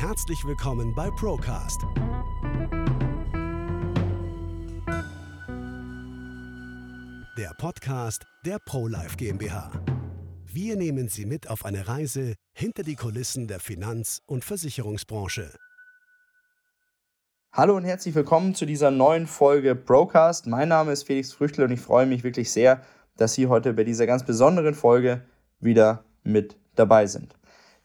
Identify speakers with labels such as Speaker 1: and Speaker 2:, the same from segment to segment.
Speaker 1: Herzlich willkommen bei Procast. Der Podcast der ProLife GmbH. Wir nehmen Sie mit auf eine Reise hinter die Kulissen der Finanz- und Versicherungsbranche.
Speaker 2: Hallo und herzlich willkommen zu dieser neuen Folge Procast. Mein Name ist Felix Früchtel und ich freue mich wirklich sehr, dass Sie heute bei dieser ganz besonderen Folge wieder mit dabei sind.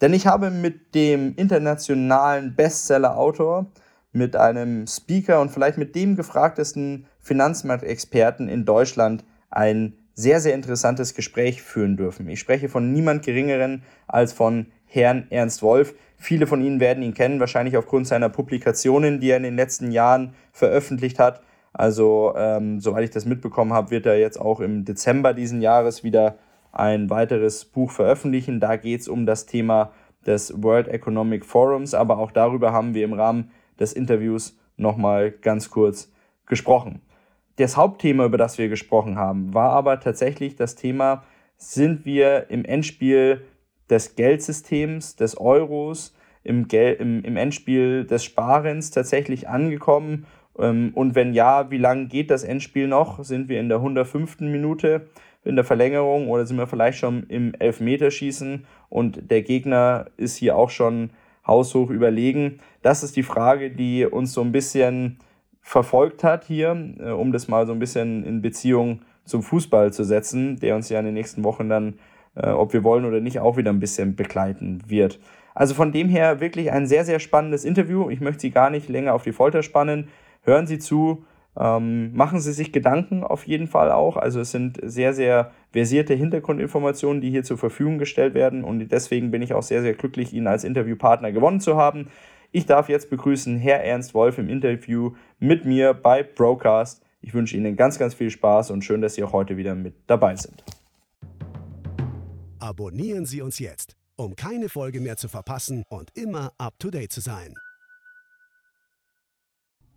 Speaker 2: Denn ich habe mit dem internationalen Bestseller-Autor, mit einem Speaker und vielleicht mit dem gefragtesten Finanzmarktexperten in Deutschland ein sehr, sehr interessantes Gespräch führen dürfen. Ich spreche von niemand Geringeren als von Herrn Ernst Wolf. Viele von Ihnen werden ihn kennen, wahrscheinlich aufgrund seiner Publikationen, die er in den letzten Jahren veröffentlicht hat. Also, ähm, soweit ich das mitbekommen habe, wird er jetzt auch im Dezember diesen Jahres wieder ein weiteres Buch veröffentlichen. Da geht es um das Thema des World Economic Forums, aber auch darüber haben wir im Rahmen des Interviews nochmal ganz kurz gesprochen. Das Hauptthema, über das wir gesprochen haben, war aber tatsächlich das Thema, sind wir im Endspiel des Geldsystems, des Euros, im, Gel im, im Endspiel des Sparens tatsächlich angekommen? Ähm, und wenn ja, wie lange geht das Endspiel noch? Sind wir in der 105. Minute in der Verlängerung oder sind wir vielleicht schon im Elfmeterschießen und der Gegner ist hier auch schon haushoch überlegen? Das ist die Frage, die uns so ein bisschen verfolgt hat hier, äh, um das mal so ein bisschen in Beziehung zum Fußball zu setzen, der uns ja in den nächsten Wochen dann, äh, ob wir wollen oder nicht, auch wieder ein bisschen begleiten wird. Also von dem her wirklich ein sehr, sehr spannendes Interview. Ich möchte Sie gar nicht länger auf die Folter spannen. Hören Sie zu, ähm, machen Sie sich Gedanken auf jeden Fall auch. Also es sind sehr, sehr versierte Hintergrundinformationen, die hier zur Verfügung gestellt werden. Und deswegen bin ich auch sehr, sehr glücklich, ihn als Interviewpartner gewonnen zu haben. Ich darf jetzt begrüßen Herr Ernst Wolf im Interview mit mir bei Procast. Ich wünsche Ihnen ganz, ganz viel Spaß und schön, dass Sie auch heute wieder mit dabei sind.
Speaker 1: Abonnieren Sie uns jetzt, um keine Folge mehr zu verpassen und immer up-to-date zu sein.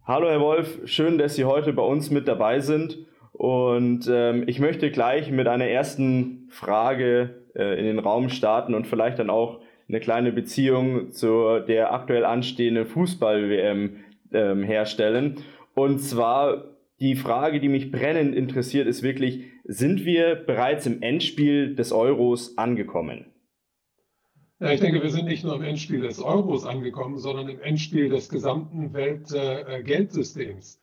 Speaker 2: Hallo Herr Wolf, schön, dass Sie heute bei uns mit dabei sind. Und ähm, ich möchte gleich mit einer ersten Frage äh, in den Raum starten und vielleicht dann auch eine kleine Beziehung zu der aktuell anstehenden Fußball-WM ähm, herstellen. Und zwar die Frage, die mich brennend interessiert, ist wirklich, sind wir bereits im Endspiel des Euros angekommen?
Speaker 3: Ja, ich denke, wir sind nicht nur im Endspiel des Euros angekommen, sondern im Endspiel des gesamten Weltgeldsystems. Äh,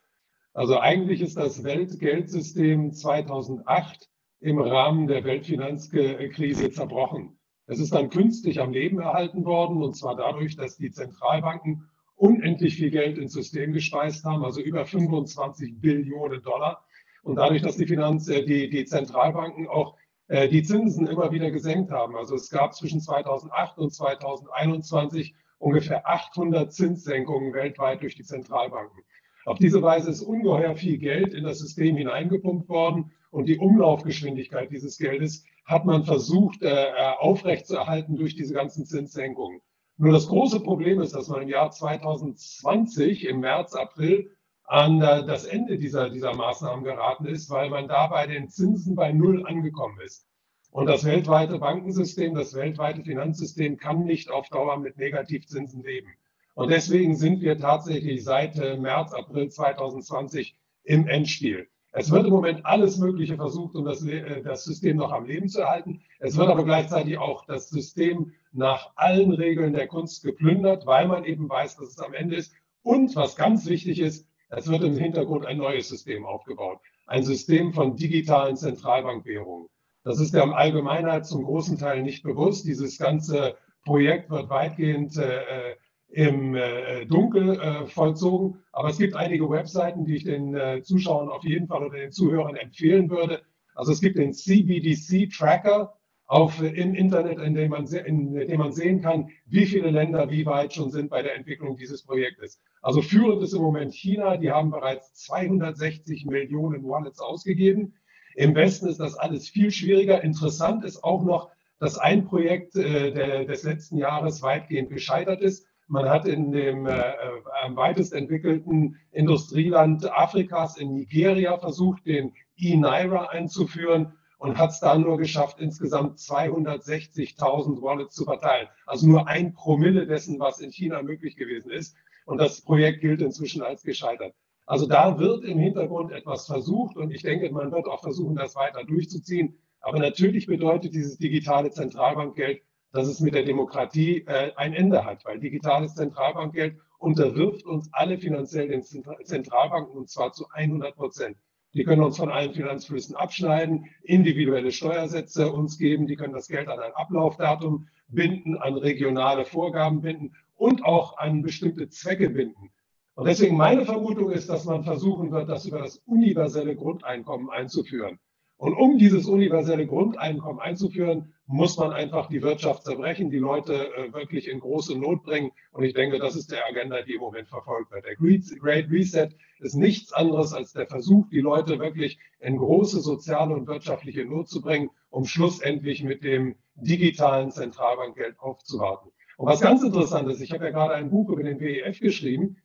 Speaker 3: also eigentlich ist das Weltgeldsystem 2008 im Rahmen der Weltfinanzkrise zerbrochen. Es ist dann künstlich am Leben erhalten worden, und zwar dadurch, dass die Zentralbanken unendlich viel Geld ins System gespeist haben, also über 25 Billionen Dollar. Und dadurch, dass die, Finanz, äh, die, die Zentralbanken auch äh, die Zinsen immer wieder gesenkt haben. Also es gab zwischen 2008 und 2021 ungefähr 800 Zinssenkungen weltweit durch die Zentralbanken. Auf diese Weise ist ungeheuer viel Geld in das System hineingepumpt worden und die Umlaufgeschwindigkeit dieses Geldes hat man versucht äh, äh, aufrechtzuerhalten durch diese ganzen Zinssenkungen. Nur das große Problem ist, dass man im Jahr 2020, im März, April, an äh, das Ende dieser, dieser Maßnahmen geraten ist, weil man da bei den Zinsen bei Null angekommen ist. Und das weltweite Bankensystem, das weltweite Finanzsystem kann nicht auf Dauer mit Negativzinsen leben. Und deswegen sind wir tatsächlich seit äh, März, April 2020 im Endspiel. Es wird im Moment alles Mögliche versucht, um das, äh, das, System noch am Leben zu erhalten. Es wird aber gleichzeitig auch das System nach allen Regeln der Kunst geplündert, weil man eben weiß, dass es am Ende ist. Und was ganz wichtig ist, es wird im Hintergrund ein neues System aufgebaut. Ein System von digitalen Zentralbankwährungen. Das ist der Allgemeinheit zum großen Teil nicht bewusst. Dieses ganze Projekt wird weitgehend äh, im äh, Dunkel äh, vollzogen. Aber es gibt einige Webseiten, die ich den äh, Zuschauern auf jeden Fall oder den Zuhörern empfehlen würde. Also es gibt den CBDC Tracker auf, äh, im Internet, in dem, man in dem man sehen kann, wie viele Länder wie weit schon sind bei der Entwicklung dieses Projektes. Also führend ist im Moment China, die haben bereits 260 Millionen Wallets ausgegeben. Im Westen ist das alles viel schwieriger. Interessant ist auch noch, dass ein Projekt äh, der, des letzten Jahres weitgehend gescheitert ist. Man hat in dem äh, äh, am weitest entwickelten Industrieland Afrikas in Nigeria versucht, den E-Naira einzuführen. Und hat es da nur geschafft, insgesamt 260.000 Wallets zu verteilen. Also nur ein Promille dessen, was in China möglich gewesen ist. Und das Projekt gilt inzwischen als gescheitert. Also da wird im Hintergrund etwas versucht und ich denke, man wird auch versuchen, das weiter durchzuziehen. Aber natürlich bedeutet dieses digitale Zentralbankgeld, dass es mit der Demokratie äh, ein Ende hat, weil digitales Zentralbankgeld unterwirft uns alle finanziell den Zentralbanken und zwar zu 100 Prozent. Die können uns von allen Finanzflüssen abschneiden, individuelle Steuersätze uns geben, die können das Geld an ein Ablaufdatum binden, an regionale Vorgaben binden und auch an bestimmte Zwecke binden. Und deswegen meine Vermutung ist, dass man versuchen wird, das über das universelle Grundeinkommen einzuführen. Und um dieses universelle Grundeinkommen einzuführen, muss man einfach die Wirtschaft zerbrechen, die Leute äh, wirklich in große Not bringen. Und ich denke, das ist der Agenda, die im Moment verfolgt wird. Der Great Reset ist nichts anderes als der Versuch, die Leute wirklich in große soziale und wirtschaftliche Not zu bringen, um schlussendlich mit dem digitalen Zentralbankgeld aufzuwarten. Und was ganz interessant ist, ich habe ja gerade ein Buch über den WEF geschrieben,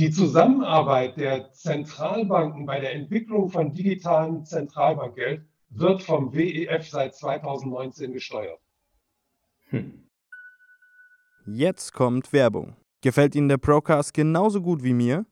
Speaker 3: die Zusammenarbeit der Zentralbanken bei der Entwicklung von digitalem Zentralbankgeld wird vom WEF seit 2019 gesteuert. Hm.
Speaker 4: Jetzt kommt Werbung. Gefällt Ihnen der Procast genauso gut wie mir?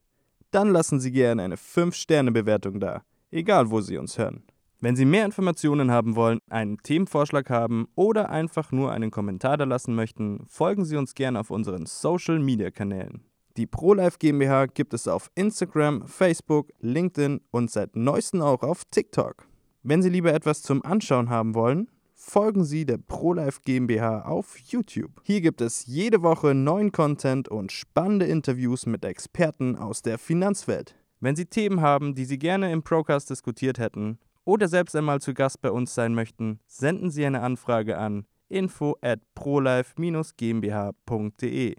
Speaker 4: Dann lassen Sie gerne eine 5-Sterne-Bewertung da, egal wo Sie uns hören. Wenn Sie mehr Informationen haben wollen, einen Themenvorschlag haben oder einfach nur einen Kommentar da lassen möchten, folgen Sie uns gerne auf unseren Social-Media-Kanälen. Die ProLife GmbH gibt es auf Instagram, Facebook, LinkedIn und seit neuestem auch auf TikTok. Wenn Sie lieber etwas zum Anschauen haben wollen, folgen Sie der ProLife GmbH auf YouTube. Hier gibt es jede Woche neuen Content und spannende Interviews mit Experten aus der Finanzwelt. Wenn Sie Themen haben, die Sie gerne im Procast diskutiert hätten oder selbst einmal zu Gast bei uns sein möchten, senden Sie eine Anfrage an info at prolife-gmbh.de.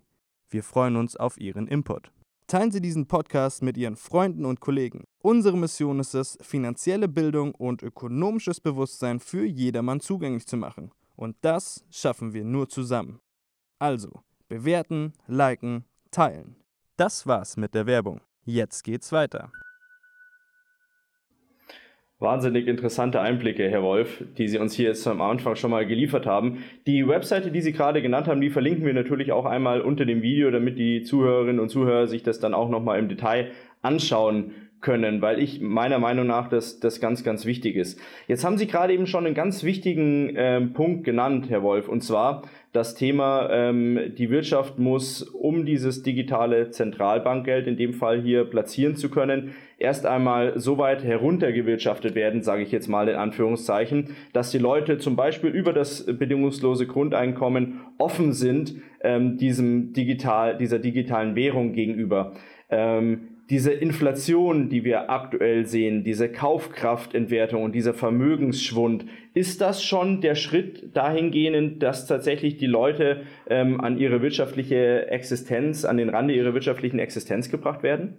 Speaker 4: Wir freuen uns auf Ihren Input. Teilen Sie diesen Podcast mit Ihren Freunden und Kollegen. Unsere Mission ist es, finanzielle Bildung und ökonomisches Bewusstsein für jedermann zugänglich zu machen. Und das schaffen wir nur zusammen. Also, bewerten, liken, teilen. Das war's mit der Werbung. Jetzt geht's weiter.
Speaker 2: Wahnsinnig interessante Einblicke, Herr Wolf, die Sie uns hier jetzt am Anfang schon mal geliefert haben. Die Webseite, die Sie gerade genannt haben, die verlinken wir natürlich auch einmal unter dem Video, damit die Zuhörerinnen und Zuhörer sich das dann auch nochmal im Detail anschauen können, weil ich meiner Meinung nach das, das ganz, ganz wichtig ist. Jetzt haben Sie gerade eben schon einen ganz wichtigen äh, Punkt genannt, Herr Wolf, und zwar das Thema, ähm, die Wirtschaft muss, um dieses digitale Zentralbankgeld in dem Fall hier platzieren zu können, erst einmal so weit heruntergewirtschaftet werden, sage ich jetzt mal in Anführungszeichen, dass die Leute zum Beispiel über das bedingungslose Grundeinkommen offen sind ähm, diesem digital, dieser digitalen Währung gegenüber. Ähm, diese Inflation, die wir aktuell sehen, diese Kaufkraftentwertung und dieser Vermögensschwund, ist das schon der Schritt dahingehend, dass tatsächlich die Leute ähm, an ihre wirtschaftliche Existenz, an den Rande ihrer wirtschaftlichen Existenz gebracht werden?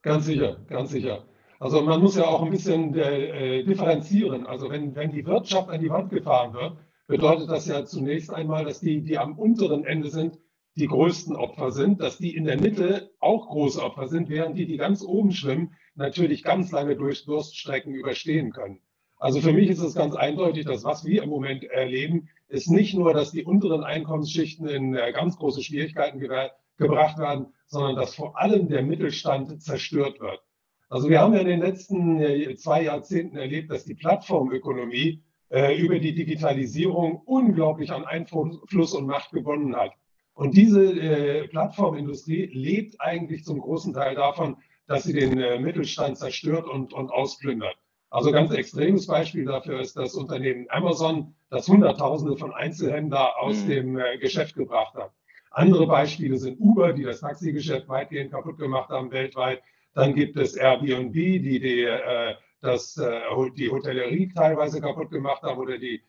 Speaker 3: Ganz sicher, ganz sicher. Also man muss ja auch ein bisschen äh, differenzieren. Also wenn, wenn die Wirtschaft an die Wand gefahren wird, bedeutet das ja zunächst einmal, dass die, die am unteren Ende sind, die größten Opfer sind, dass die in der Mitte auch große Opfer sind, während die, die ganz oben schwimmen, natürlich ganz lange durch Durststrecken überstehen können. Also für mich ist es ganz eindeutig, dass was wir im Moment erleben, ist nicht nur, dass die unteren Einkommensschichten in äh, ganz große Schwierigkeiten gebracht werden, sondern dass vor allem der Mittelstand zerstört wird. Also wir haben ja in den letzten äh, zwei Jahrzehnten erlebt, dass die Plattformökonomie äh, über die Digitalisierung unglaublich an Einfluss und Macht gewonnen hat. Und diese äh, Plattformindustrie lebt eigentlich zum großen Teil davon, dass sie den äh, Mittelstand zerstört und, und ausplündert. Also ganz extremes Beispiel dafür ist das Unternehmen Amazon, das Hunderttausende von Einzelhändlern aus mhm. dem äh, Geschäft gebracht hat. Andere Beispiele sind Uber, die das Taxigeschäft weitgehend kaputt gemacht haben weltweit. Dann gibt es Airbnb, die die, äh, das, äh, die Hotellerie teilweise kaputt gemacht haben oder die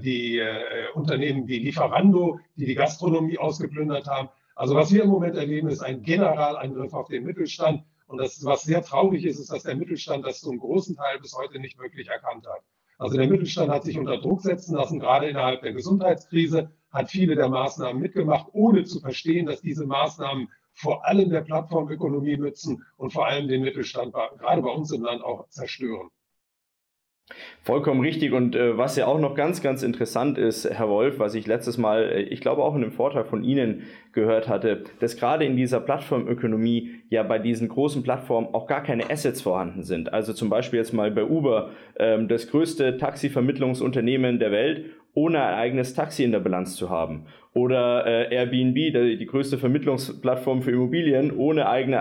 Speaker 3: die äh, Unternehmen wie Lieferando, die die Gastronomie ausgeplündert haben. Also was wir im Moment erleben, ist ein Generalangriff auf den Mittelstand. Und das, was sehr traurig ist, ist, dass der Mittelstand das zum großen Teil bis heute nicht wirklich erkannt hat. Also der Mittelstand hat sich unter Druck setzen lassen, gerade innerhalb der Gesundheitskrise, hat viele der Maßnahmen mitgemacht, ohne zu verstehen, dass diese Maßnahmen vor allem der Plattformökonomie nützen und vor allem den Mittelstand, gerade bei uns im Land, auch zerstören.
Speaker 2: Vollkommen richtig. Und äh, was ja auch noch ganz, ganz interessant ist, Herr Wolf, was ich letztes Mal, äh, ich glaube auch in einem Vortrag von Ihnen gehört hatte, dass gerade in dieser Plattformökonomie ja bei diesen großen Plattformen auch gar keine Assets vorhanden sind. Also zum Beispiel jetzt mal bei Uber, ähm, das größte Taxivermittlungsunternehmen der Welt ohne ein eigenes Taxi in der Bilanz zu haben. Oder äh, Airbnb, die, die größte Vermittlungsplattform für Immobilien, ohne eigene,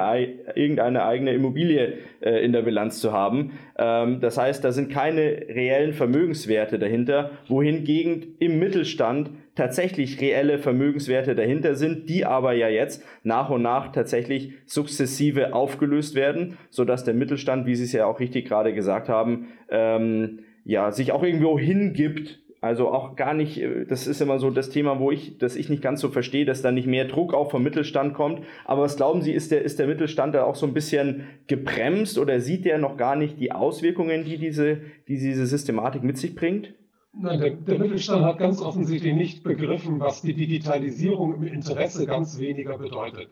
Speaker 2: irgendeine eigene Immobilie äh, in der Bilanz zu haben. Ähm, das heißt, da sind keine reellen Vermögenswerte dahinter, wohingegen im Mittelstand tatsächlich reelle Vermögenswerte dahinter sind, die aber ja jetzt nach und nach tatsächlich sukzessive aufgelöst werden, sodass der Mittelstand, wie Sie es ja auch richtig gerade gesagt haben, ähm, ja, sich auch irgendwo hingibt also auch gar nicht, äh, das ist immer so das Thema, wo ich, dass ich nicht ganz so verstehe, dass da nicht mehr Druck auch vom Mittelstand kommt. Aber was glauben Sie, ist der, ist der Mittelstand da auch so ein bisschen gebremst oder sieht der noch gar nicht die Auswirkungen, die diese, die diese Systematik mit sich bringt?
Speaker 3: Nein, der, der Mittelstand hat ganz offensichtlich nicht begriffen, was die Digitalisierung im Interesse ganz weniger bedeutet.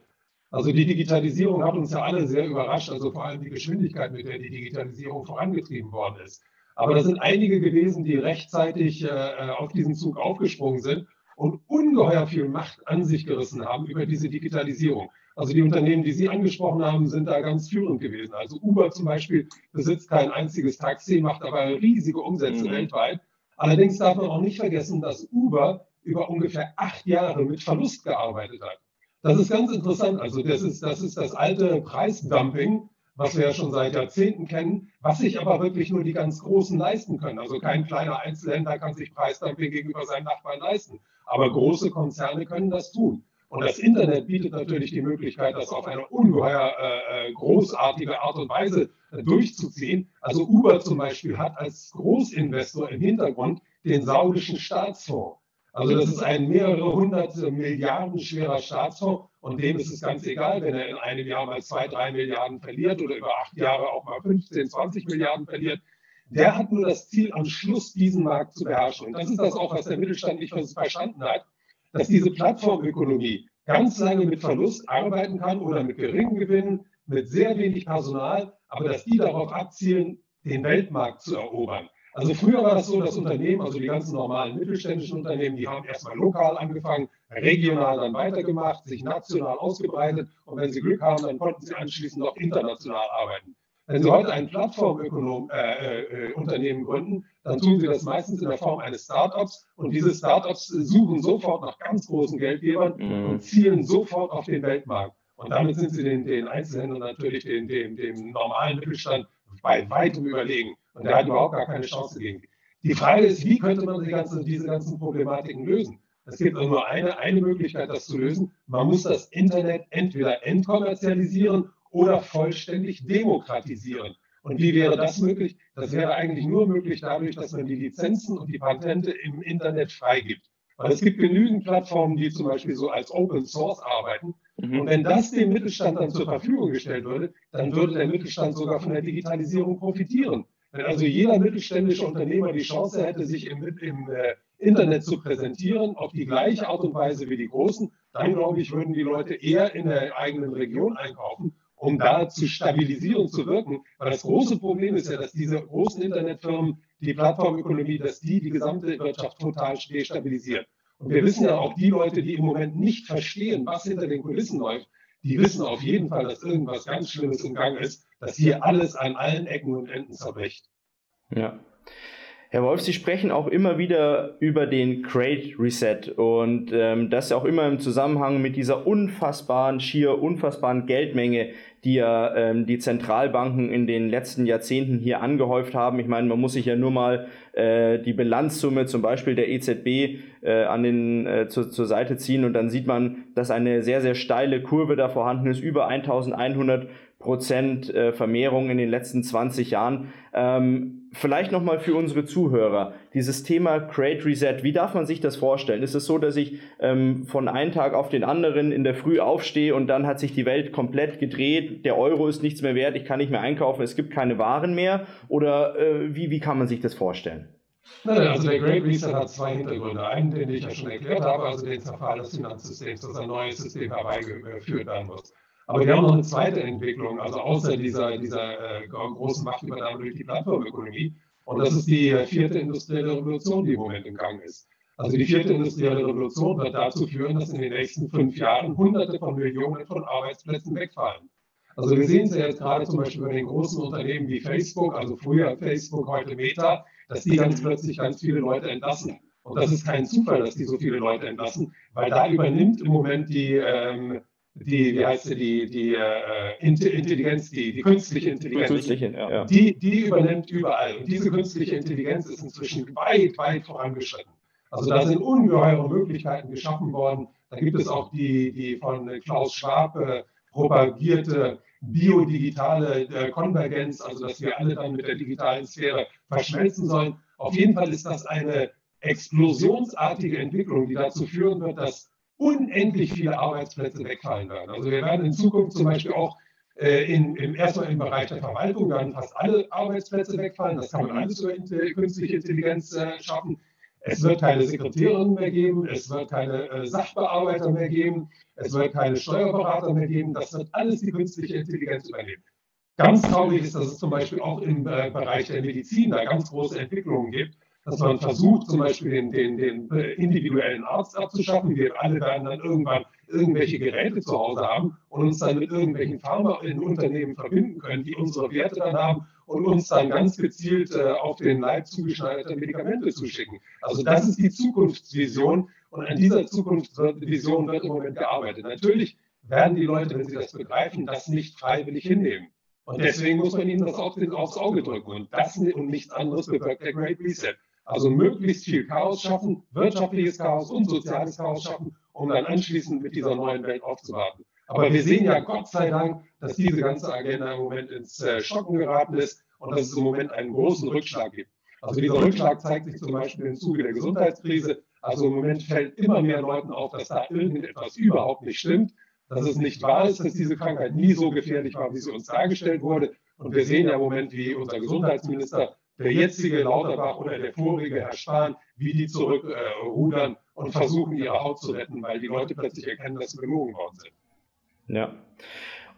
Speaker 3: Also die Digitalisierung hat uns ja alle sehr überrascht, also vor allem die Geschwindigkeit, mit der die Digitalisierung vorangetrieben worden ist. Aber da sind einige gewesen, die rechtzeitig äh, äh, auf diesen Zug aufgesprungen sind und ungeheuer viel Macht an sich gerissen haben über diese Digitalisierung. Also die Unternehmen, die Sie angesprochen haben, sind da ganz führend gewesen. Also Uber zum Beispiel besitzt kein einziges Taxi, macht aber riesige Umsätze mhm. weltweit. Allerdings darf man auch nicht vergessen, dass Uber über ungefähr acht Jahre mit Verlust gearbeitet hat. Das ist ganz interessant. Also das ist das, ist das alte Preisdumping, was wir ja schon seit Jahrzehnten kennen, was sich aber wirklich nur die ganz Großen leisten können. Also kein kleiner Einzelhändler kann sich Preisdumping gegenüber seinen Nachbarn leisten. Aber große Konzerne können das tun. Und das Internet bietet natürlich die Möglichkeit, das auf eine ungeheuer äh, äh großartige Art und Weise durchzuziehen. Also Uber zum Beispiel hat als Großinvestor im Hintergrund den saudischen Staatsfonds. Also das ist ein mehrere hundert Milliarden schwerer Staatsfonds und dem ist es ganz egal, wenn er in einem Jahr mal zwei, drei Milliarden verliert oder über acht Jahre auch mal 15, 20 Milliarden verliert. Der hat nur das Ziel, am Schluss diesen Markt zu beherrschen. Und das ist das auch, was der Mittelstand nicht verstanden hat, dass diese Plattformökonomie ganz lange mit Verlust arbeiten kann oder mit geringen Gewinnen, mit sehr wenig Personal, aber dass die darauf abzielen, den Weltmarkt zu erobern. Also früher war das so, dass Unternehmen, also die ganzen normalen mittelständischen Unternehmen, die haben erstmal lokal angefangen, regional dann weitergemacht, sich national ausgebreitet und wenn sie Glück haben, dann konnten sie anschließend auch international arbeiten. Wenn Sie heute ein Plattformunternehmen äh, äh, gründen, dann tun Sie das meistens in der Form eines Startups und diese Startups suchen sofort nach ganz großen Geldgebern mhm. und zielen sofort auf den Weltmarkt. Und damit sind sie den, den Einzelhändlern natürlich dem, dem, dem normalen Mittelstand bei weitem überlegen. Und der hat überhaupt gar keine Chance gegen. Die Frage ist, wie könnte man die ganzen, diese ganzen Problematiken lösen? Es gibt nur eine, eine Möglichkeit, das zu lösen. Man muss das Internet entweder entkommerzialisieren oder vollständig demokratisieren. Und wie wäre das möglich? Das wäre eigentlich nur möglich dadurch, dass man die Lizenzen und die Patente im Internet freigibt. Weil es gibt genügend Plattformen, die zum Beispiel so als Open Source arbeiten. Mhm. Und wenn das dem Mittelstand dann zur Verfügung gestellt würde, dann würde der Mittelstand sogar von der Digitalisierung profitieren. Wenn also jeder mittelständische Unternehmer die Chance hätte, sich im, im äh, Internet zu präsentieren, auf die gleiche Art und Weise wie die Großen, dann glaube ich, würden die Leute eher in der eigenen Region einkaufen, um da zu stabilisieren, zu wirken. Weil das große Problem ist ja, dass diese großen Internetfirmen, die Plattformökonomie, dass die die gesamte Wirtschaft total destabilisieren. Und wir wissen ja auch, die Leute, die im Moment nicht verstehen, was hinter den Kulissen läuft, die wissen auf jeden Fall, dass irgendwas ganz Schlimmes im Gang ist, dass hier alles an allen Ecken und Enden zerbricht.
Speaker 2: Ja. Herr Wolf, Sie sprechen auch immer wieder über den Great Reset und ähm, das auch immer im Zusammenhang mit dieser unfassbaren, schier unfassbaren Geldmenge, die ja ähm, die Zentralbanken in den letzten Jahrzehnten hier angehäuft haben. Ich meine, man muss sich ja nur mal äh, die Bilanzsumme zum Beispiel der EZB äh, an den, äh, zu, zur Seite ziehen und dann sieht man, dass eine sehr, sehr steile Kurve da vorhanden ist, über 1100 Prozent äh, Vermehrung in den letzten 20 Jahren. Ähm, vielleicht nochmal für unsere Zuhörer, dieses Thema Great Reset, wie darf man sich das vorstellen? Ist es so, dass ich ähm, von einem Tag auf den anderen in der Früh aufstehe und dann hat sich die Welt komplett gedreht, der Euro ist nichts mehr wert, ich kann nicht mehr einkaufen, es gibt keine Waren mehr? Oder äh, wie, wie kann man sich das vorstellen?
Speaker 3: Also der Great Reset hat zwei Hintergründe. Einen, den ich ja schon erklärt habe, also den Zerfall des Finanzsystems, dass ein neues System herbeigeführt werden muss. Aber wir haben noch eine zweite Entwicklung, also außer dieser, dieser äh, großen Machtübernahme durch die Plattformökonomie, Und das ist die vierte industrielle Revolution, die im Moment im Gang ist. Also die vierte industrielle Revolution wird dazu führen, dass in den nächsten fünf Jahren Hunderte von Millionen von Arbeitsplätzen wegfallen. Also wir sehen es ja jetzt gerade zum Beispiel bei den großen Unternehmen wie Facebook, also früher Facebook, heute Meta, dass die ganz plötzlich ganz viele Leute entlassen. Und das ist kein Zufall, dass die so viele Leute entlassen, weil da übernimmt im Moment die, ähm, die wie heißt sie, die, die äh, Intelligenz, die, die künstliche Intelligenz, künstliche, ja. die, die übernimmt überall. Und diese künstliche Intelligenz ist inzwischen weit, weit vorangeschritten. Also da sind ungeheure Möglichkeiten geschaffen worden. Da gibt es auch die, die von Klaus Schwab äh, propagierte biodigitale äh, Konvergenz, also dass wir alle dann mit der digitalen Sphäre verschmelzen sollen. Auf jeden Fall ist das eine explosionsartige Entwicklung, die dazu führen wird, dass unendlich viele Arbeitsplätze wegfallen werden. Also wir werden in Zukunft zum Beispiel auch äh, in, im, erstmal im Bereich der Verwaltung werden fast alle Arbeitsplätze wegfallen. Das kann man alles über künstliche Intelligenz äh, schaffen. Es wird keine Sekretärinnen mehr geben, es wird keine äh, Sachbearbeiter mehr geben, es wird keine Steuerberater mehr geben. Das wird alles die künstliche Intelligenz übernehmen. Ganz traurig ist, dass es zum Beispiel auch im äh, Bereich der Medizin da ganz große Entwicklungen gibt, dass man versucht, zum Beispiel den, den, den äh, individuellen Arzt abzuschaffen. Wir alle werden dann irgendwann irgendwelche Geräte zu Hause haben und uns dann mit irgendwelchen Pharmaunternehmen verbinden können, die unsere Werte dann haben und uns dann ganz gezielt äh, auf den Leib zugeschneiderte Medikamente zuschicken. Also das ist die Zukunftsvision und an dieser Zukunftsvision wird im Moment gearbeitet. Natürlich werden die Leute, wenn sie das begreifen, das nicht freiwillig hinnehmen. Und deswegen muss man ihnen das auf den, aufs Auge drücken. Und das und nichts anderes bewirkt der Great Reset. Also möglichst viel Chaos schaffen, wirtschaftliches Chaos und soziales Chaos schaffen, um dann anschließend mit dieser neuen Welt aufzuwarten. Aber wir sehen ja Gott sei Dank, dass diese ganze Agenda im Moment ins äh, Stocken geraten ist und dass es im Moment einen großen Rückschlag gibt. Also dieser Rückschlag zeigt sich zum Beispiel im Zuge der Gesundheitskrise. Also im Moment fällt immer mehr Leuten auf, dass da irgendetwas überhaupt nicht stimmt, dass es nicht wahr ist, dass diese Krankheit nie so gefährlich war, wie sie uns dargestellt wurde. Und wir sehen ja im Moment, wie unser Gesundheitsminister der jetzige Lauterbach oder der vorige Herr Spahn, wie die zurückrudern äh, und versuchen, ihre Haut zu retten, weil die Leute plötzlich erkennen, dass sie belogen worden sind.
Speaker 2: Ja.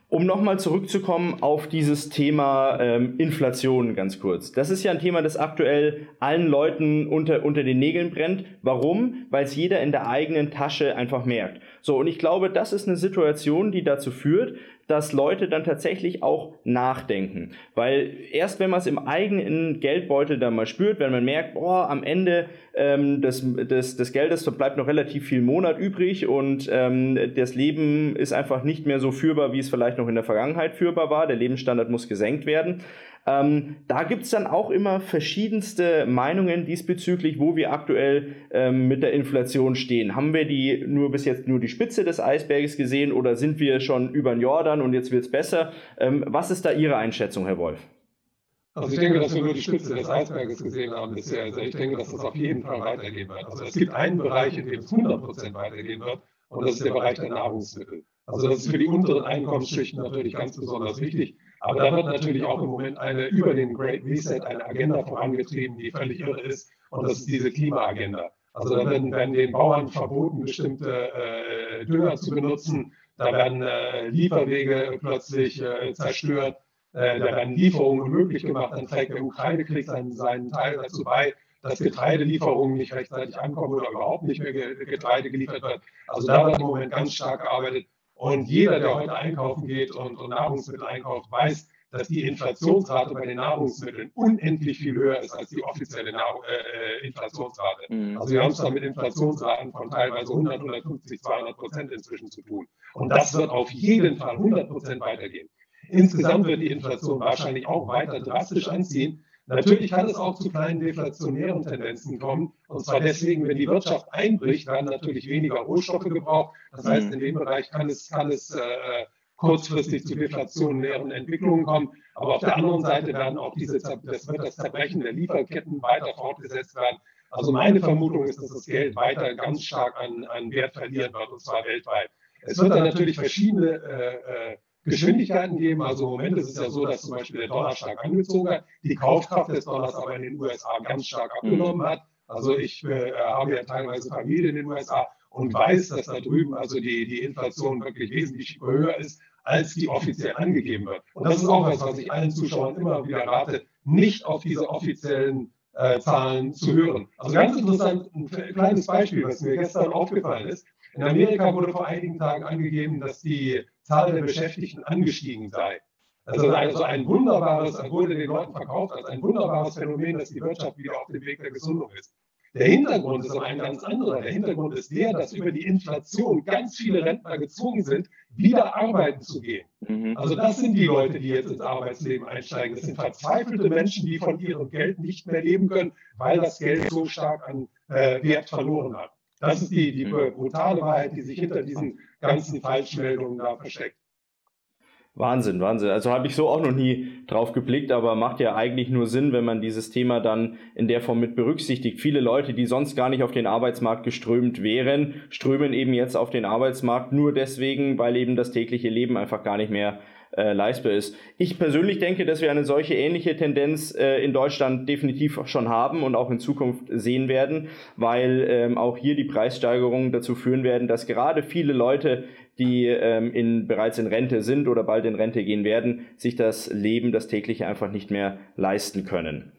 Speaker 2: Um nochmal zurückzukommen auf dieses Thema ähm, Inflation ganz kurz. Das ist ja ein Thema, das aktuell allen Leuten unter, unter den Nägeln brennt. Warum? Weil es jeder in der eigenen Tasche einfach merkt. So, und ich glaube, das ist eine Situation, die dazu führt, dass Leute dann tatsächlich auch nachdenken. Weil erst wenn man es im eigenen Geldbeutel dann mal spürt, wenn man merkt, boah, am Ende ähm, des, des, des Geldes bleibt noch relativ viel Monat übrig und ähm, das Leben ist einfach nicht mehr so führbar, wie es vielleicht noch in der Vergangenheit führbar war. Der Lebensstandard muss gesenkt werden. Ähm, da gibt es dann auch immer verschiedenste Meinungen diesbezüglich, wo wir aktuell ähm, mit der Inflation stehen. Haben wir die nur bis jetzt nur die Spitze des Eisberges gesehen oder sind wir schon über den Jordan und jetzt wird es besser? Ähm, was ist da Ihre Einschätzung, Herr Wolf?
Speaker 3: Also ich denke, dass wir nur die Spitze des Eisberges gesehen haben bisher. Also ich denke, dass das auf jeden Fall weitergehen wird. Also es gibt einen Bereich, in dem es 100 Prozent weitergehen wird und das ist der Bereich der Nahrungsmittel. Also das ist für die unteren Einkommensschichten natürlich ganz besonders wichtig. Aber da wird natürlich auch im Moment eine über den Great Reset eine Agenda vorangetrieben, die völlig irre ist. Und das ist diese Klimaagenda. Also da werden, werden den Bauern verboten, bestimmte äh, Dünger zu benutzen. Da werden äh, Lieferwege plötzlich äh, zerstört. Äh, da werden Lieferungen unmöglich gemacht. Dann trägt der Ukraine-Krieg seinen, seinen Teil dazu bei, dass Getreidelieferungen nicht rechtzeitig ankommen oder überhaupt nicht mehr Getreide geliefert wird. Also da wird im Moment ganz stark gearbeitet. Und jeder, der heute einkaufen geht und, und Nahrungsmittel einkauft, weiß, dass die Inflationsrate bei den Nahrungsmitteln unendlich viel höher ist als die offizielle Nahr äh, Inflationsrate. Mhm. Also wir haben es da mit Inflationsraten von teilweise 100, 150, 200 Prozent inzwischen zu tun. Und das wird auf jeden Fall 100 Prozent weitergehen. Insgesamt wird die Inflation wahrscheinlich auch weiter drastisch anziehen, Natürlich kann es auch zu kleinen deflationären Tendenzen kommen. Und zwar deswegen, wenn die Wirtschaft einbricht, werden natürlich weniger Rohstoffe gebraucht. Das heißt, mhm. in dem Bereich kann es, kann es äh, kurzfristig zu deflationären Entwicklungen kommen. Aber auf der anderen Seite werden auch diese, das wird das Zerbrechen der Lieferketten weiter fortgesetzt werden. Also meine Vermutung ist, dass das Geld weiter ganz stark an, an Wert verlieren wird, und zwar weltweit. Es wird dann natürlich verschiedene äh, äh Geschwindigkeiten geben. Also im Moment ist es ja so, dass zum Beispiel der Dollar stark angezogen hat, die Kaufkraft des Dollars aber in den USA ganz stark abgenommen hat. Also ich äh, habe ja teilweise Familie in den USA und weiß, dass da drüben also die, die Inflation wirklich wesentlich höher ist als die offiziell angegeben wird. Und das ist auch was, was ich allen Zuschauern immer wieder rate, nicht auf diese offiziellen äh, Zahlen zu hören. Also ganz interessant, ein kleines Beispiel, was mir gestern aufgefallen ist. In Amerika wurde vor einigen Tagen angegeben, dass die Zahl der Beschäftigten angestiegen sei. Also, also ein wunderbares, wurde den Leuten verkauft als ein wunderbares Phänomen, dass die Wirtschaft wieder auf dem Weg der Gesundung ist. Der Hintergrund ist aber ein ganz anderer. Der Hintergrund ist der, dass über die Inflation ganz viele Rentner gezwungen sind, wieder arbeiten zu gehen. Mhm. Also das sind die Leute, die jetzt ins Arbeitsleben einsteigen. Das sind verzweifelte Menschen, die von ihrem Geld nicht mehr leben können, weil das Geld so stark an äh, Wert verloren hat. Das ist die, die brutale Wahrheit, die sich hinter diesen ganzen Falschmeldungen da versteckt.
Speaker 2: Wahnsinn, Wahnsinn. Also habe ich so auch noch nie drauf geblickt, aber macht ja eigentlich nur Sinn, wenn man dieses Thema dann in der Form mit berücksichtigt. Viele Leute, die sonst gar nicht auf den Arbeitsmarkt geströmt wären, strömen eben jetzt auf den Arbeitsmarkt nur deswegen, weil eben das tägliche Leben einfach gar nicht mehr äh, leistbar ist. Ich persönlich denke, dass wir eine solche ähnliche Tendenz äh, in Deutschland definitiv schon haben und auch in Zukunft sehen werden, weil ähm, auch hier die Preissteigerungen dazu führen werden, dass gerade viele Leute die ähm, in, bereits in Rente sind oder bald in Rente gehen werden, sich das Leben, das tägliche einfach nicht mehr leisten können.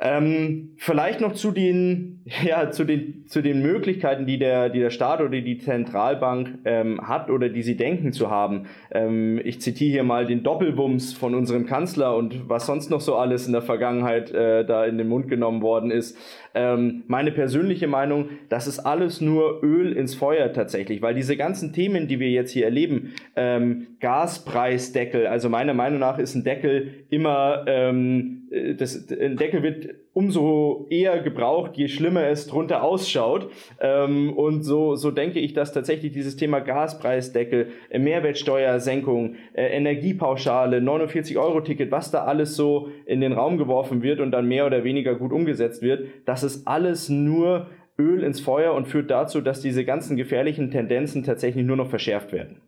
Speaker 2: Ähm, vielleicht noch zu den, ja, zu den, zu den Möglichkeiten, die der, die der Staat oder die Zentralbank ähm, hat oder die sie denken zu haben. Ähm, ich zitiere hier mal den Doppelbums von unserem Kanzler und was sonst noch so alles in der Vergangenheit äh, da in den Mund genommen worden ist. Ähm, meine persönliche Meinung, das ist alles nur Öl ins Feuer tatsächlich, weil diese ganzen Themen, die wir jetzt hier erleben, ähm, Gaspreisdeckel, also meiner Meinung nach ist ein Deckel immer ähm, äh, das, ein Deckel wird umso eher gebraucht, je schlimmer es drunter ausschaut. Ähm, und so, so denke ich, dass tatsächlich dieses Thema Gaspreisdeckel, äh, Mehrwertsteuersenkung, äh, Energiepauschale, 49-Euro-Ticket, was da alles so in den Raum geworfen wird und dann mehr oder weniger gut umgesetzt wird, das ist alles nur Öl ins Feuer und führt dazu, dass diese ganzen gefährlichen Tendenzen tatsächlich nur noch verschärft werden.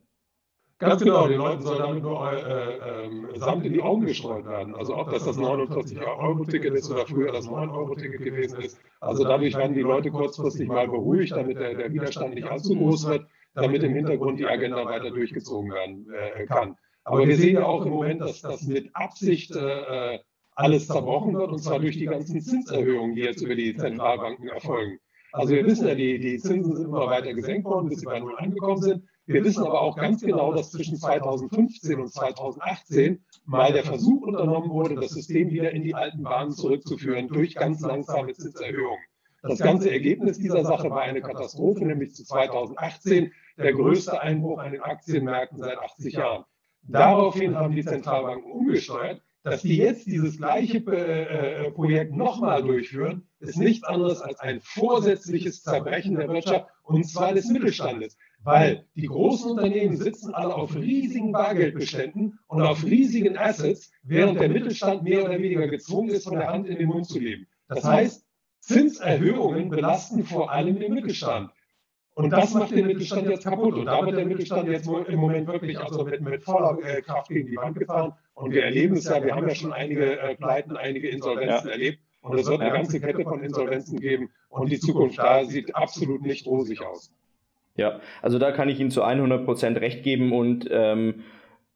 Speaker 3: Ganz genau, den Leuten soll damit nur äh, äh, Sand in die Augen gestreut werden. Also ob das das 49-Euro-Ticket ist oder früher das 9-Euro-Ticket gewesen ist. Also dadurch werden die Leute kurzfristig mal beruhigt, damit der, der Widerstand nicht allzu groß wird, damit im Hintergrund die Agenda weiter durchgezogen werden äh, kann. Aber wir sehen ja auch im Moment, dass das mit Absicht äh, alles zerbrochen wird, und zwar durch die ganzen Zinserhöhungen, die jetzt über die Zentralbanken erfolgen. Also wir wissen ja, die, die Zinsen sind immer weiter gesenkt worden, bis sie bei Null angekommen sind. Wir wissen aber auch ganz genau, dass zwischen 2015 und 2018 mal der Versuch unternommen wurde, das System wieder in die alten Bahnen zurückzuführen durch ganz langsame Zinserhöhungen. Das ganze Ergebnis dieser Sache war eine Katastrophe, nämlich zu 2018 der größte Einbruch an den Aktienmärkten seit 80 Jahren. Daraufhin haben die Zentralbanken umgesteuert. Dass die jetzt dieses gleiche äh, äh Projekt nochmal durchführen, ist nichts anderes als ein vorsätzliches Zerbrechen der Wirtschaft und zwar des Mittelstandes weil die großen Unternehmen sitzen alle auf riesigen Bargeldbeständen und auf riesigen Assets, während der Mittelstand mehr oder weniger gezwungen ist, von der Hand in den Mund zu leben. Das heißt, Zinserhöhungen belasten vor allem den Mittelstand. Und das macht den Mittelstand jetzt kaputt. Und da wird der Mittelstand jetzt im Moment wirklich also mit, mit voller äh, Kraft gegen die Wand gefahren. Und wir erleben es ja, wir haben ja schon einige äh, Pleiten, einige Insolvenzen ja. erlebt. Und es wird eine ganze Kette von Insolvenzen geben. Und die Zukunft da sieht absolut nicht rosig aus.
Speaker 2: Ja, also da kann ich Ihnen zu 100% recht geben und ähm,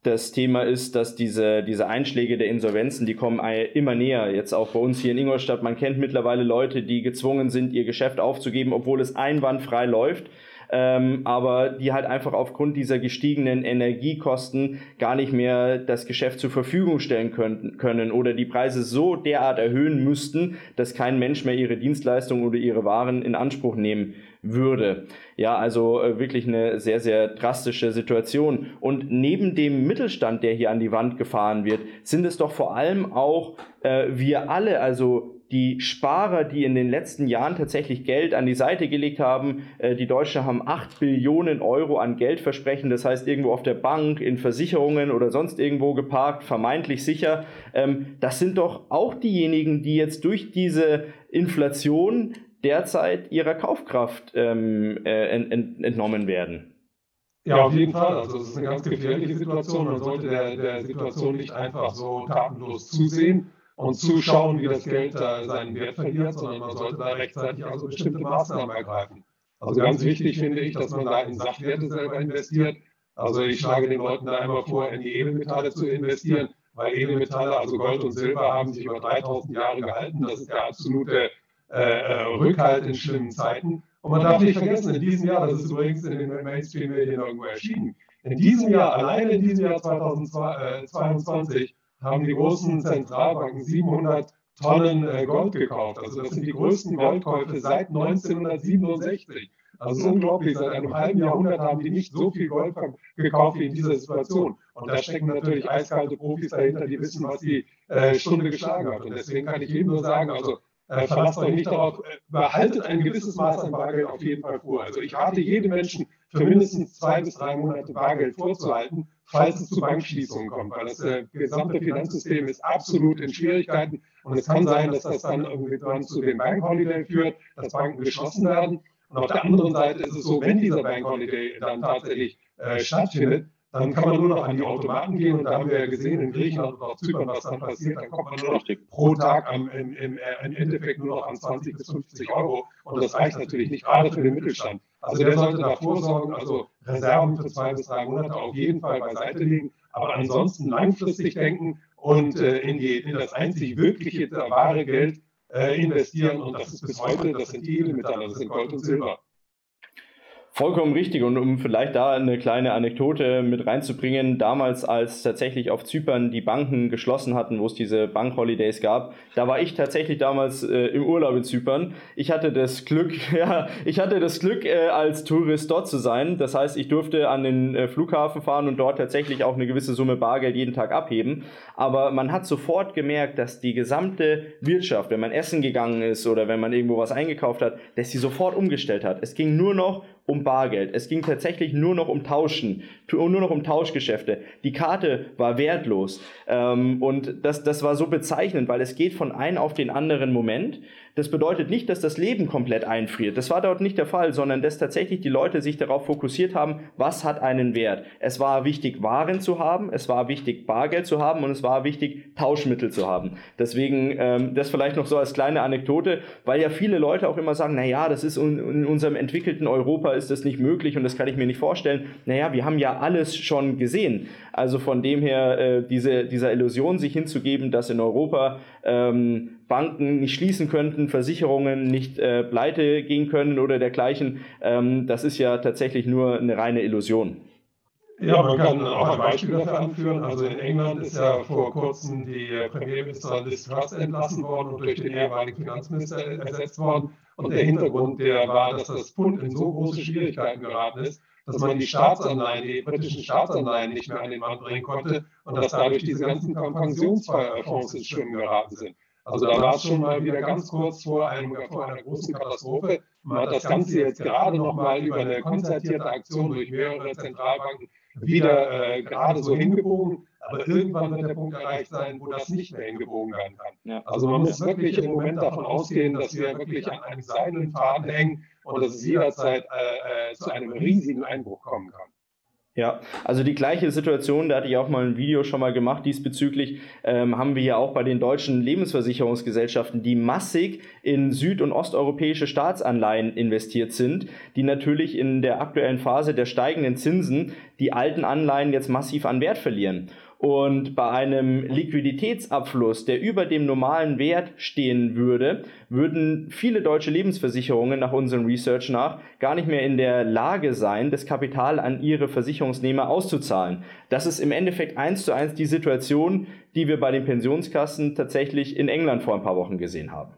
Speaker 2: das Thema ist, dass diese, diese Einschläge der Insolvenzen, die kommen immer näher. Jetzt auch bei uns hier in Ingolstadt. Man kennt mittlerweile Leute, die gezwungen sind, ihr Geschäft aufzugeben, obwohl es einwandfrei läuft ähm, aber die halt einfach aufgrund dieser gestiegenen Energiekosten gar nicht mehr das Geschäft zur Verfügung stellen können, können oder die Preise so derart erhöhen müssten, dass kein Mensch mehr ihre Dienstleistungen oder ihre Waren in Anspruch nehmen würde. Ja, also äh, wirklich eine sehr, sehr drastische Situation. Und neben dem Mittelstand, der hier an die Wand gefahren wird, sind es doch vor allem auch äh, wir alle, also die Sparer, die in den letzten Jahren tatsächlich Geld an die Seite gelegt haben, äh, die Deutschen haben 8 Billionen Euro an Geldversprechen, das heißt irgendwo auf der Bank, in Versicherungen oder sonst irgendwo geparkt, vermeintlich sicher. Ähm, das sind doch auch diejenigen, die jetzt durch diese Inflation derzeit ihrer Kaufkraft ähm, äh, entnommen werden.
Speaker 3: Ja, auf jeden Fall. Also es ist eine ganz gefährliche Situation. Man sollte der, der Situation nicht einfach so tatenlos zusehen und zuschauen, wie das Geld da seinen Wert verliert, sondern man sollte da rechtzeitig also bestimmte Maßnahmen ergreifen. Also ganz wichtig finde ich, dass man da in Sachwerte selber investiert. Also ich schlage den Leuten da einmal vor, in die Edelmetalle zu investieren, weil Edelmetalle, also Gold und Silber, haben sich über 3000 Jahre gehalten. Das ist der absolute Rückhalt in schlimmen Zeiten. Und man darf nicht vergessen, in diesem Jahr, das ist übrigens in den Mainstream-Medien irgendwo erschienen, in diesem Jahr, alleine in diesem Jahr 2022, haben die großen Zentralbanken 700 Tonnen äh, Gold gekauft. Also das sind die größten Goldkäufe seit 1967. Also unglaublich, seit einem halben Jahrhundert haben die nicht so viel Gold gekauft wie in dieser Situation. Und da stecken natürlich eiskalte Profis dahinter, die wissen, was die äh, Stunde geschlagen hat. Und deswegen kann ich eben nur sagen, also äh, verlasst euch nicht darauf, äh, behaltet ein gewisses Maß an Bargeld auf jeden Fall vor. Also ich rate jedem Menschen, für mindestens zwei bis drei Monate Bargeld vorzuhalten, falls es zu Bankschließungen kommt, weil das äh, gesamte Finanzsystem ist absolut in Schwierigkeiten und es kann sein, dass das dann irgendwann zu dem Bank Holiday führt, dass Banken geschlossen werden. Und auf der anderen Seite ist es so, wenn dieser Bank Holiday dann tatsächlich äh, stattfindet, dann kann man nur noch an die Automaten gehen und da haben wir ja gesehen in Griechenland und auf Zypern, was dann passiert, dann kommt man nur noch pro Tag am, im, im, äh, im Endeffekt nur noch an 20 bis 50 Euro und das reicht natürlich nicht, gerade für den Mittelstand. Also der sollte da vorsorgen, also Reserven für zwei bis drei Monate auf jeden Fall beiseite legen, aber ansonsten langfristig denken und äh, in, die, in das einzig wirkliche, wahre Geld äh, investieren und das ist bis heute, das sind die Edelmetalle, das sind Gold und Silber.
Speaker 2: Vollkommen richtig. Und um vielleicht da eine kleine Anekdote mit reinzubringen, damals, als tatsächlich auf Zypern die Banken geschlossen hatten, wo es diese Bankholidays gab, da war ich tatsächlich damals äh, im Urlaub in Zypern. Ich hatte das Glück, ja, ich hatte das Glück, äh, als Tourist dort zu sein. Das heißt, ich durfte an den äh, Flughafen fahren und dort tatsächlich auch eine gewisse Summe Bargeld jeden Tag abheben. Aber man hat sofort gemerkt, dass die gesamte Wirtschaft, wenn man essen gegangen ist oder wenn man irgendwo was eingekauft hat, dass sie sofort umgestellt hat. Es ging nur noch um Bargeld. Es ging tatsächlich nur noch um Tauschen, nur noch um Tauschgeschäfte. Die Karte war wertlos. Ähm, und das, das war so bezeichnend, weil es geht von einem auf den anderen Moment. Das bedeutet nicht, dass das Leben komplett einfriert. Das war dort nicht der Fall, sondern dass tatsächlich die Leute sich darauf fokussiert haben, was hat einen Wert. Es war wichtig, Waren zu haben, es war wichtig, Bargeld zu haben und es war wichtig, Tauschmittel zu haben. Deswegen ähm, das vielleicht noch so als kleine Anekdote, weil ja viele Leute auch immer sagen, na ja, das ist in unserem entwickelten Europa ist das nicht möglich und das kann ich mir nicht vorstellen. Naja, wir haben ja alles schon gesehen. Also von dem her, äh, diese, dieser Illusion sich hinzugeben, dass in Europa ähm, Banken nicht schließen könnten, Versicherungen nicht äh, pleite gehen können oder dergleichen, ähm, das ist ja tatsächlich nur eine reine Illusion.
Speaker 3: Ja, man kann auch ein Beispiel dafür anführen. Also in England ist ja vor kurzem die Premierministerin Liz Truss entlassen worden und durch den ehemaligen Finanzminister ersetzt worden. Und der Hintergrund, der war, dass das Pfund in so große Schwierigkeiten geraten ist, dass man die Staatsanleihen, die britischen Staatsanleihen nicht mehr an den Mann bringen konnte und dass dadurch diese ganzen Pensionsfonds ins Schwimmen geraten sind. Also da war es schon mal wieder ganz kurz vor, einem, vor einer großen Katastrophe. Man hat das Ganze jetzt gerade noch mal über eine konzertierte Aktion durch mehrere Zentralbanken wieder äh, gerade so hingebogen. Aber irgendwann wird der Punkt erreicht sein, wo das nicht mehr hingebogen werden kann. Ja. Also man muss wirklich im Moment davon ausgehen, dass wir wirklich an einem seidenen Faden hängen und dass es jederzeit äh, äh, zu einem riesigen Einbruch kommen kann.
Speaker 2: Ja, also die gleiche Situation, da hatte ich auch mal ein Video schon mal gemacht diesbezüglich, ähm, haben wir ja auch bei den deutschen Lebensversicherungsgesellschaften, die massig in süd- und osteuropäische Staatsanleihen investiert sind, die natürlich in der aktuellen Phase der steigenden Zinsen die alten Anleihen jetzt massiv an Wert verlieren. Und bei einem Liquiditätsabfluss, der über dem normalen Wert stehen würde, würden viele deutsche Lebensversicherungen nach unserem Research nach gar nicht mehr in der Lage sein, das Kapital an ihre Versicherungsnehmer auszuzahlen. Das ist im Endeffekt eins zu eins die Situation, die wir bei den Pensionskassen tatsächlich in England vor ein paar Wochen gesehen haben.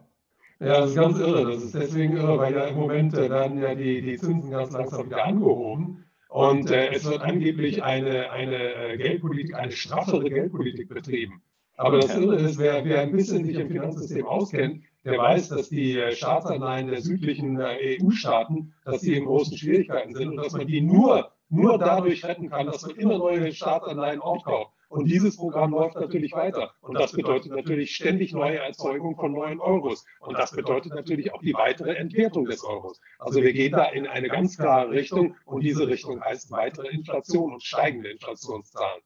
Speaker 3: Ja, das ist ganz irre. Das ist deswegen irre, weil ja im Moment äh, werden ja die, die Zinsen ganz langsam wieder angehoben. Und äh, es wird angeblich eine, eine äh, Geldpolitik, eine straffere Geldpolitik betrieben. Aber das Irre ist, wer, wer ein bisschen sich im Finanzsystem auskennt, der weiß, dass die äh, Staatsanleihen der südlichen äh, EU-Staaten, dass die in großen Schwierigkeiten sind und dass man die nur, nur dadurch retten kann, dass man immer neue Staatsanleihen aufkauft. Und dieses Programm läuft natürlich weiter. Und das bedeutet natürlich ständig neue Erzeugung von neuen Euros. Und das bedeutet natürlich auch die weitere Entwertung des Euros. Also wir gehen da in eine ganz klare Richtung. Und diese Richtung heißt weitere Inflation und steigende Inflationszahlen.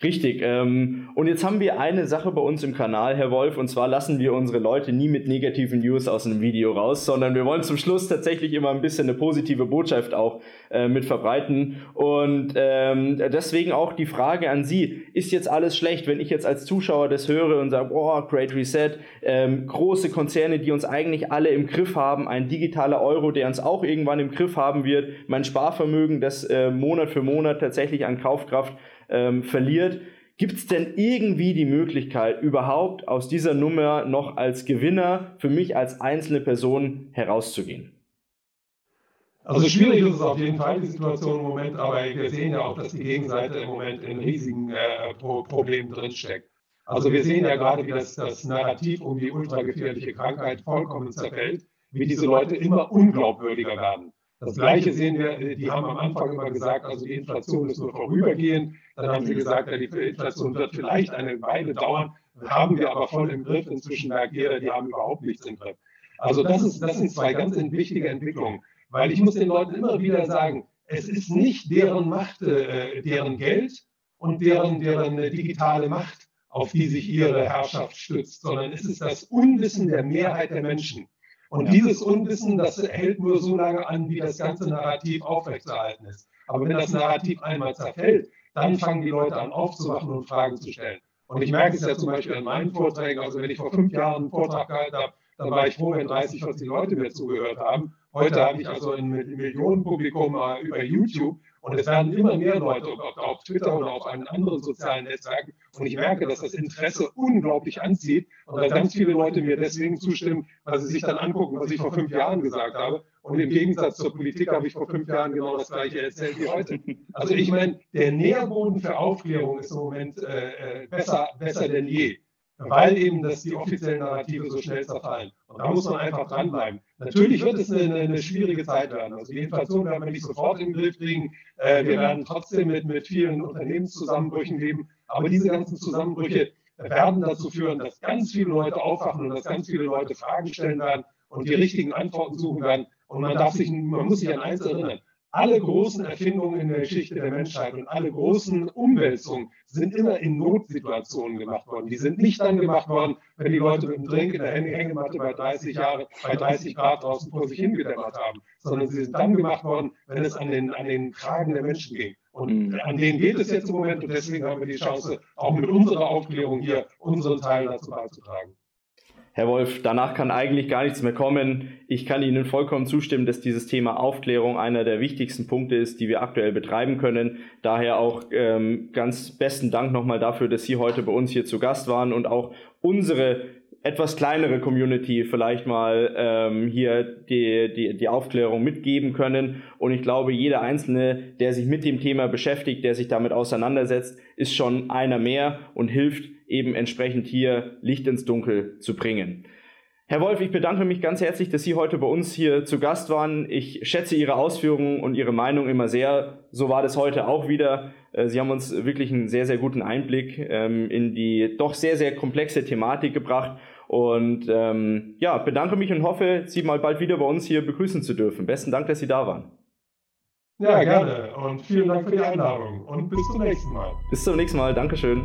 Speaker 2: Richtig. Ähm, und jetzt haben wir eine Sache bei uns im Kanal, Herr Wolf, und zwar lassen wir unsere Leute nie mit negativen News aus einem Video raus, sondern wir wollen zum Schluss tatsächlich immer ein bisschen eine positive Botschaft auch äh, mit verbreiten. Und ähm, deswegen auch die Frage an Sie, ist jetzt alles schlecht, wenn ich jetzt als Zuschauer das höre und sage, boah, Great Reset, ähm, große Konzerne, die uns eigentlich alle im Griff haben, ein digitaler Euro, der uns auch irgendwann im Griff haben wird, mein Sparvermögen, das äh, Monat für Monat tatsächlich an Kaufkraft ähm, verliert. Gibt es denn irgendwie die Möglichkeit, überhaupt aus dieser Nummer noch als Gewinner für mich als einzelne Person herauszugehen?
Speaker 3: Also schwierig ist es auf jeden Fall, die Situation im Moment, aber wir sehen ja auch, dass die Gegenseite im Moment in riesigen äh, Problemen drinsteckt. Also wir sehen ja gerade, wie das, das Narrativ um die ultragefährliche Krankheit vollkommen zerfällt, wie diese Leute immer unglaubwürdiger werden. Das Gleiche sehen wir, die haben am Anfang immer gesagt, also die Inflation ist nur vorübergehend. Dann haben sie gesagt, ja, die Inflation wird vielleicht eine Weile dauern, haben wir aber voll im Griff. Inzwischen merkt jeder, die haben überhaupt nichts im Griff. Also das, ist, das sind zwei ganz wichtige Entwicklungen, weil ich muss den Leuten immer wieder sagen, es ist nicht deren Macht, äh, deren Geld und deren, deren digitale Macht, auf die sich ihre Herrschaft stützt, sondern es ist das Unwissen der Mehrheit der Menschen. Und dieses Unwissen, das hält nur so lange an, wie das ganze Narrativ aufrechtzuerhalten ist. Aber wenn das Narrativ einmal zerfällt, dann fangen die Leute an aufzuwachen und Fragen zu stellen. Und ich merke es ja zum Beispiel an meinen Vorträgen, also wenn ich vor fünf Jahren einen Vortrag gehalten habe, dann war ich froh, wenn 30, 40 Leute mir zugehört haben. Heute habe ich also ein Millionenpublikum äh, über YouTube und es werden immer mehr Leute, ob auf Twitter oder auf anderen sozialen Netzwerken. Und ich merke, dass das Interesse unglaublich anzieht und dass ganz viele Leute mir deswegen zustimmen, weil sie sich dann angucken, was ich vor fünf Jahren gesagt habe. Und im Gegensatz zur Politik habe ich vor fünf Jahren genau das Gleiche erzählt wie heute. Also ich meine, der Nährboden für Aufklärung ist im Moment äh, äh besser, besser denn je weil eben das die offiziellen Narrative so schnell zerfallen. Und da muss man einfach dranbleiben. Natürlich wird es eine, eine schwierige Zeit werden. Also die Inflation werden wir nicht sofort in den Griff kriegen. Äh, wir werden trotzdem mit, mit vielen Unternehmenszusammenbrüchen leben. Aber diese ganzen Zusammenbrüche werden dazu führen, dass ganz viele Leute aufwachen und dass ganz viele Leute Fragen stellen werden und die richtigen Antworten suchen werden. Und man darf sich, man muss sich an eins erinnern alle großen Erfindungen in der Geschichte der Menschheit und alle großen Umwälzungen sind immer in Notsituationen gemacht worden. Die sind nicht dann gemacht worden, wenn die Leute mit dem Drink in der Hängematte bei 30 Jahre, bei 30 Grad draußen vor sich hingedämmert haben, sondern sie sind dann gemacht worden, wenn es an den, an den Fragen der Menschen ging. Und mhm. an denen geht es jetzt im Moment und deswegen haben wir die Chance, auch mit unserer Aufklärung hier unseren Teil dazu beizutragen.
Speaker 2: Herr Wolf, danach kann eigentlich gar nichts mehr kommen. Ich kann Ihnen vollkommen zustimmen, dass dieses Thema Aufklärung einer der wichtigsten Punkte ist, die wir aktuell betreiben können. Daher auch ähm, ganz besten Dank nochmal dafür, dass Sie heute bei uns hier zu Gast waren und auch unsere etwas kleinere Community vielleicht mal ähm, hier die, die, die Aufklärung mitgeben können. Und ich glaube, jeder Einzelne, der sich mit dem Thema beschäftigt, der sich damit auseinandersetzt, ist schon einer mehr und hilft eben entsprechend hier Licht ins Dunkel zu bringen. Herr Wolf, ich bedanke mich ganz herzlich, dass Sie heute bei uns hier zu Gast waren. Ich schätze Ihre Ausführungen und Ihre Meinung immer sehr. So war das heute auch wieder. Äh, Sie haben uns wirklich einen sehr, sehr guten Einblick ähm, in die doch sehr, sehr komplexe Thematik gebracht. Und ähm, ja, bedanke mich und hoffe, Sie mal bald wieder bei uns hier begrüßen zu dürfen. Besten Dank, dass Sie da waren.
Speaker 3: Ja, gerne. Und vielen Dank für die Einladung. Und bis zum nächsten Mal.
Speaker 2: Bis zum nächsten Mal. Dankeschön.